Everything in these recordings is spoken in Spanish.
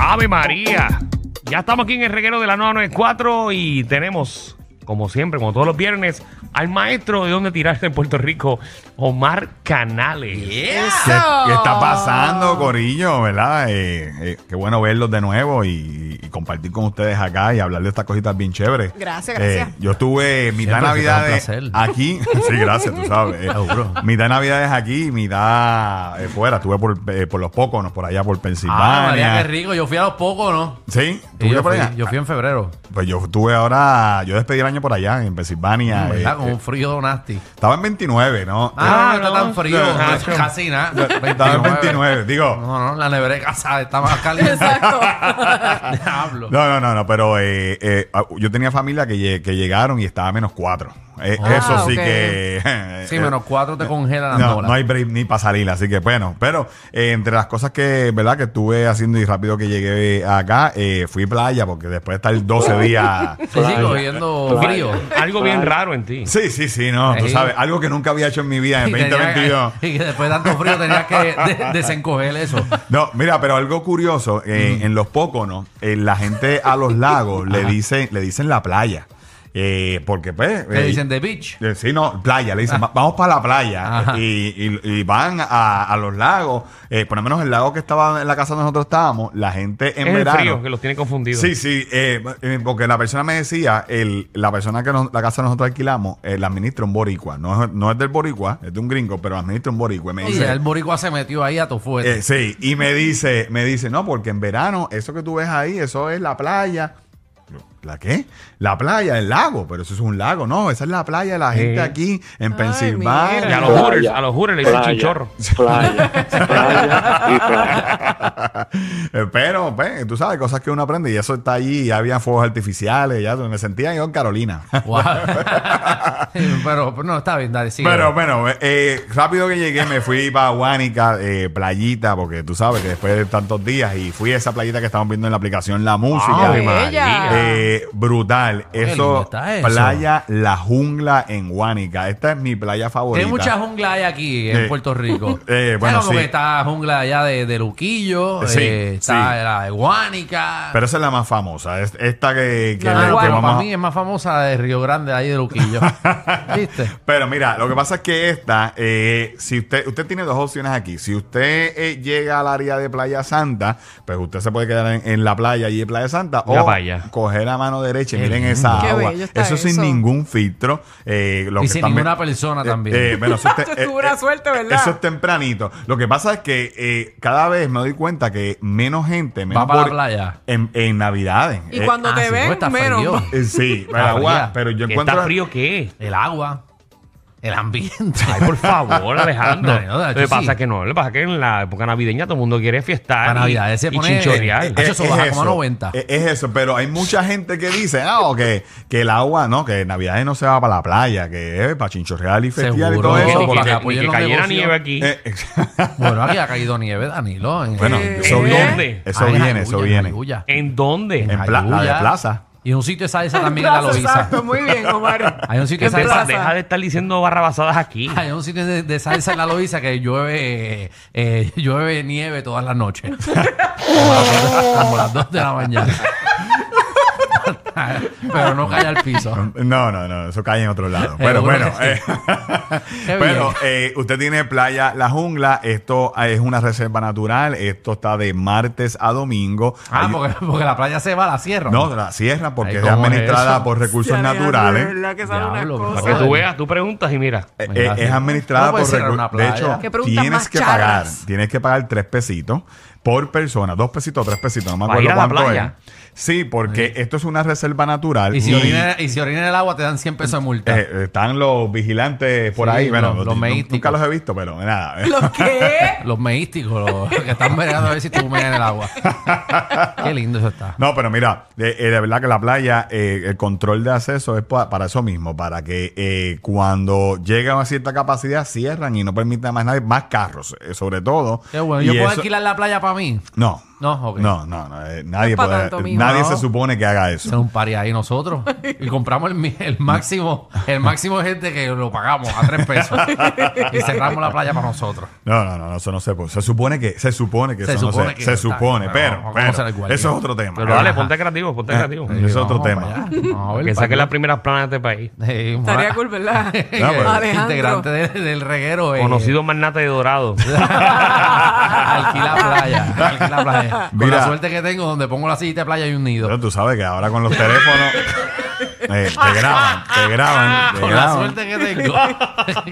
Ave María. Ya estamos aquí en el reguero de la 994 y tenemos, como siempre, como todos los viernes, al maestro de dónde tirarse en Puerto Rico, Omar Canales. ¿Qué, qué está pasando, Corillo? ¿Verdad? Eh, eh, qué bueno verlos de nuevo y, y compartir con ustedes acá y hablar de estas cositas bien chéveres. Gracias, gracias. Eh, yo estuve mitad un navidades aquí. sí, gracias, tú sabes. Eh, mitad navidades aquí, mitad eh, fuera. Estuve por, eh, por los Póconos, por allá por Ah, Pensilvania. María, qué rico. Yo fui a los pocos, ¿no? ¿Sí? ¿Tú yo, por fui, allá? yo fui en febrero. Pues yo estuve ahora, yo despedí el año por allá, en Pensilvania. eh, ¿Verdad? Con eh, un frío nasty. estaba en 29, ¿no? Ah, no, no está tan frío. no, casi nada. Estaba en 29, digo. No, no, la nevera de casa está más caliente. Exacto. No, no, no, no, pero eh, eh, ah, yo tenía familia que, que llegaron y estaba menos 4. eso sí ok. que... Sí, menos cuatro te congelan las No, bolas. no hay break ni para salir, así que bueno. Pero eh, entre las cosas que, ¿verdad? Que estuve haciendo y rápido que llegué acá, eh, fui playa porque después de estar 12 días... Sí, sí, cogiendo frío. Algo bien raro en ti. Sí, sí, sí, no, tú sabes, algo que nunca había hecho en mi vida en Y tenía 2022. que- y que después de tanto frío tenías que de- desencoger eso. No, mira, pero algo curioso, eh, en los Póconos, eh, la gente a los lagos le dicen, le dicen la playa. Eh, porque pues... Te eh, dicen the beach. eh, Sí, no, playa, le dicen, "Va- vamos para la playa y, y- y van a, a los lagos, eh, por lo menos el lago que estaba en la casa donde nosotros estábamos, la gente en es el verano... frío que los tiene confundidos. Sí, sí, eh, porque la persona me decía, el, la persona que nos- la casa nosotros alquilamos, eh, la administra un boricua, no es, no es del boricua, es de un gringo, pero administra un boricua. Y me dice, el boricua se metió ahí a tu fuerte. eh, sí, y me dice, me dice, no, porque en verano, eso que tú ves ahí, eso es la playa. ¿La qué? La playa, el lago, pero eso es un lago, no, esa es la playa de la gente Sí. aquí en Ay, Pensilvania. Y a los. Hooters, a los Hooters le dicen chinchorro. Playa, playa y playa. Eh, Pero, pues, tú sabes, cosas que uno aprende y eso está allí, y había fuegos artificiales, ya me sentía yo en Carolina. Wow. pero, pero no, está bien, dale, sigue. Pero bueno, eh, rápido que llegué me fui para Guánica, eh, playita, porque tú sabes que después de tantos días y fui a esa playita que estamos viendo en la aplicación La Música. Ave Bella. Eh, brutal. Eso, está eso. playa La Jungla en Guánica. Esta es mi playa favorita. Hay mucha jungla hay aquí en Eh, Puerto Rico. eh, bueno, sí. está jungla allá de, de Luquillo, Sí, eh, está sí. la de Guánica. Pero esa es la más famosa. Es- esta que, que, La le- de que vamos para a- mí es más famosa de Río Grande, ahí de Luquillo. ¿Viste? Pero mira, lo que pasa es que esta, eh, si usted, usted tiene dos opciones aquí. Si usted eh, llega al área de Playa Santa, pues usted se puede quedar en, en la playa y en Playa Santa o coger la mano derecha y Qué miren lindo. esa Qué agua. bello está Eso, sin eso. ningún filtro. Eh, lo Y que sin también- ninguna persona también. Eh, bueno, eso te- eh, eh, suerte, ¿verdad? Eso es tempranito. Lo que pasa es que eh, cada vez me doy cuenta que menos gente menos Va para la por- playa. En, en Navidades. Y Eh, cuando ah, te sí, ven, está menos. frío. eh, sí, el Ah, agua, fría. pero yo ¿Que encuentro. ¿Está frío qué? El agua, el ambiente. Ay, por favor, Alejandro. No, lo que pasa sí. es que no, lo que pasa es que en la época navideña todo el mundo quiere fiestar Para y, Navidad se y chinchorrear. eh, Eso baja como a 90. Es, es eso, pero hay mucha gente que dice, ah, o que, que el agua, no, que en Navidades no se va para la playa, que es para chinchorreal y festear y todo que- eso. ni que, porque- que cayera negocios. nieve aquí. eh, Bueno, aquí ha caído nieve, Danilo. En, bueno, Eh, eso viene. ¿Dónde? Eso en viene, eso viene. ¿En dónde? En la de plaza. Y un sitio de salsa también en la Plaza, Loiza. Exacto, muy bien, Omar. Hay un sitio de Deja, salsa. deja de estar diciendo barrabasadas aquí. Hay un sitio de, de salsa en la Loiza que llueve, eh, eh, llueve nieve todas las noches. como, las, como las 2 de la mañana. Pero no cae al piso. No, no, no, eso cae en otro lado. Pero bueno, eh, pero eh, usted tiene playa La Jungla, esto es una reserva natural, esto está de martes a domingo. Ah, Hay- porque, porque la playa se va a la sierra. No, la cierran porque Ay, es ¿cómo es administrada eso? por recursos Sí, naturales. que Diablo. Para que tú veas, tú preguntas y mira. Eh, es administrada por recursos. De hecho, ¿Qué preguntas tienes que pagar, tienes que pagar tres pesitos por persona, dos pesitos, tres pesitos, no me ¿Para acuerdo cuánto playa? es. Sí, porque esto es una reserva natural. Y si, orina, y si orina en el agua te dan 100 pesos de multa. eh, están los vigilantes por Sí, ahí. Bueno, los- los meísticos. nunca los he visto, pero nada. ¿Lo qué? Los meísticos, los que están mirando a ver si tú meas en el agua. Qué lindo eso está. No, pero mira, eh, eh, de verdad que la playa, eh, el control de acceso es pa- para eso mismo, para que eh, cuando llega a una cierta capacidad cierran y no permitan más nadie, más carros, eh, sobre todo. Qué bueno. Y ¿Yo puedo eso- alquilar la playa para mí? No, No, ok. No, no, no. eh, nadie No es pa' puede. tanto, mijo. nadie No. se supone que haga eso. un party ahí nosotros y compramos el, mi- el máximo el máximo de gente que lo pagamos a tres pesos y cerramos la playa para nosotros. No, no, no, eso no se puede. Se supone que, se supone que Se eso no supone se, que se no está, supone, pero pero, vamos a eso es otro tema. Pero dale, ponte creativo, ponte creativo. Eh, es otro tema. Que saque las primeras planas de este país. Eh, Estaría cool, ¿verdad? No, pues. Alejandro. integrante del, del reguero. eh, Conocido magnate de Dorado. alquila playa. Alquila playa. Con Mira. la suerte que tengo, donde pongo la silla de playa hay un nido. Pero tú sabes que ahora con los teléfonos eh, te graban, te graban, te Con la graban. suerte que tengo.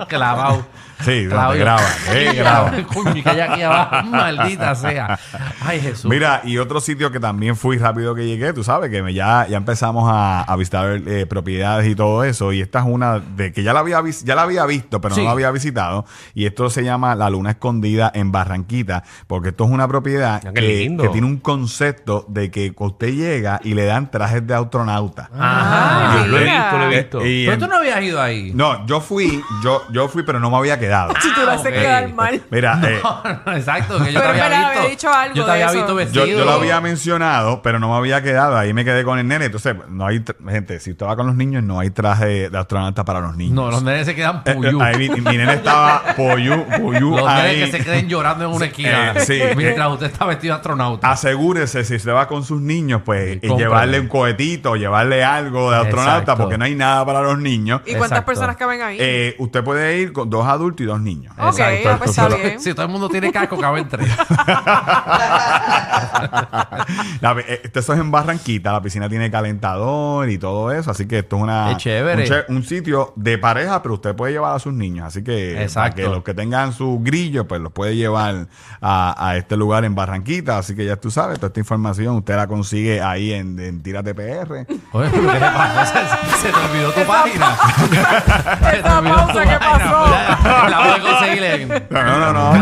Clavado. Sí, no, Clavado. te graban, te graban. Coño, que hay aquí abajo. Maldita sea. Ay, Jesús. Mira, y otro sitio que también fui rápido que llegué, tú sabes que me ya, ya empezamos a, a visitar eh, propiedades y todo eso. Y esta es una de que ya la había, ya la había visto, pero Sí. no la había visitado. Y esto se llama La Luna Escondida en Barranquita, porque esto es una propiedad Ah, que, tiene un concepto de que usted llega y le dan trajes de astronauta. Ah, Yo lo he mira. visto, lo he visto. Y Pero tú no habías ido ahí. no, yo fui, yo, yo fui, pero no me había quedado. Si tú lo haces ok. quedar mal. Mira, eh, Exacto, que yo Pero te había me visto. había dicho algo yo te de había eso. visto Yo, vestido. yo lo había mencionado, pero no me había quedado. Ahí me quedé con el nene. Entonces, no hay, gente, si usted va con los niños, no hay traje de astronauta para los niños. No, los nenes se quedan Eh, eh, puyú. ahí mi, mi nene estaba Los ahí. nenes que se queden llorando en una esquina. eh, sí, mientras eh, usted está vestido de astronauta. Asegúrese, si usted va con sus niños, pues y cómprale. llevarle un cohetito, llevarle algo de astronauta, Exacto. porque no hay nada para los niños. ¿Y cuántas Exacto. personas caben ahí? Eh, usted puede ir con dos adultos y dos niños. ok, ah, pues está bien. Si todo el mundo tiene casco, caben tres. La- eh, esto es en Barranquita, la piscina tiene calentador y todo eso, así que esto es una Qué chévere. Un, sitio de pareja, pero usted puede llevar a sus niños, así que para Exacto. que los que tengan su grillo, pues los puede llevar a, a este lugar en Barranquita, así que ya tú sabes, toda esta información usted la consigue ahí en, en Tírate PR. Oye, ¿pero ¿qué te pasó? Se, se te olvidó tu página. Esa pausa que pasó. No, no, no,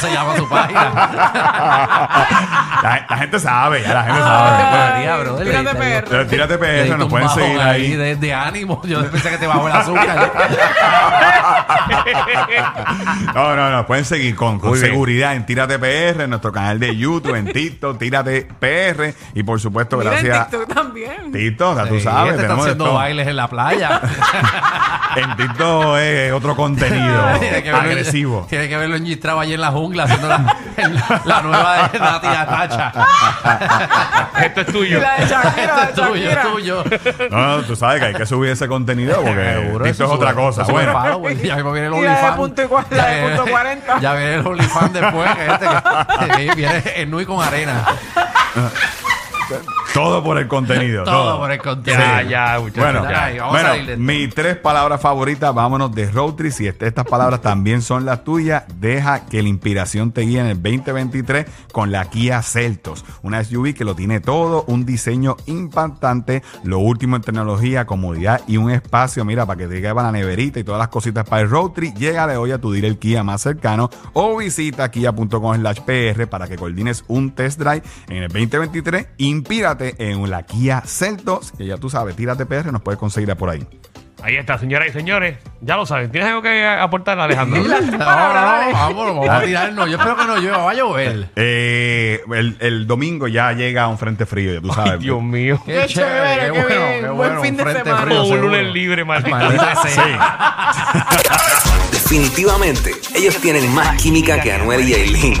se llama su página. la, la gente sabe, ya la gente sabe. Debería, brother. Tírate Le- le- PR. Pero Tírate le PR, nos un pueden bajón seguir ahí. De, de ánimo. Yo pensé que te bajó el azúcar. No, no, no, pueden seguir con, con Muy bien. seguridad en Tírate PR, en nuestro canal de YouTube, en TikTok, Tírate PR y por supuesto Mira en gracias TikTok también. TikTok, ya tú sabes, este está tenemos haciendo todo. bailes en la playa. En TikTok es otro contenido Tiene que verlo- agresivo. Tiene que verlo engistrado allí en la jungla haciendo la, la nueva de Nati Atacha. Esto es tuyo. Y la de Shakira, la Esto es tuyo, Shakira. es tuyo. No, no, tú sabes que hay que subir ese contenido porque Seguro, eso es otra sube- cosa. eso sube Bueno, followers. ya viene el Y la de OnlyFans. punto y cua- la de Ya punto viene- 40. Ya viene el OnlyFans después, que este que, que viene en Nui con arena. Todo por el contenido. Todo por el contenido. Ya, ya, muchachos. Bueno, ya. Ay, vamos a salir de esto. mis tres palabras favoritas, vámonos de road trip. Si est- estas palabras también son las tuyas, deja que la inspiración te guíe en el 2023 con la Kia Celtos. Una SUV que lo tiene todo, un diseño impactante, lo último en tecnología, comodidad y un espacio, mira, para que te quepa la neverita y todas las cositas para el road trip. Llégale hoy a tu dealer Kia más cercano o visita kia.com slash PR para que coordines un test drive en el 2023. En la Kia Celtos, que ya tú sabes, tírate PR, nos puedes conseguir por ahí. Ahí está, señoras y señores. Ya lo saben. ¿Tienes algo que aportar, Alejandro? No, no, no, vamos, vamos a tirarnos. Yo espero que no llueva, va a llover. Eh, el, el domingo ya llega un frente frío, ya tú sabes. Ay, Dios mío. Qué chévere, qué bien. Buen fin de frente semana. frío, Un lunes libre, maldita. Maldita sea. Definitivamente, ellos tienen más química que Anuel y Aileen.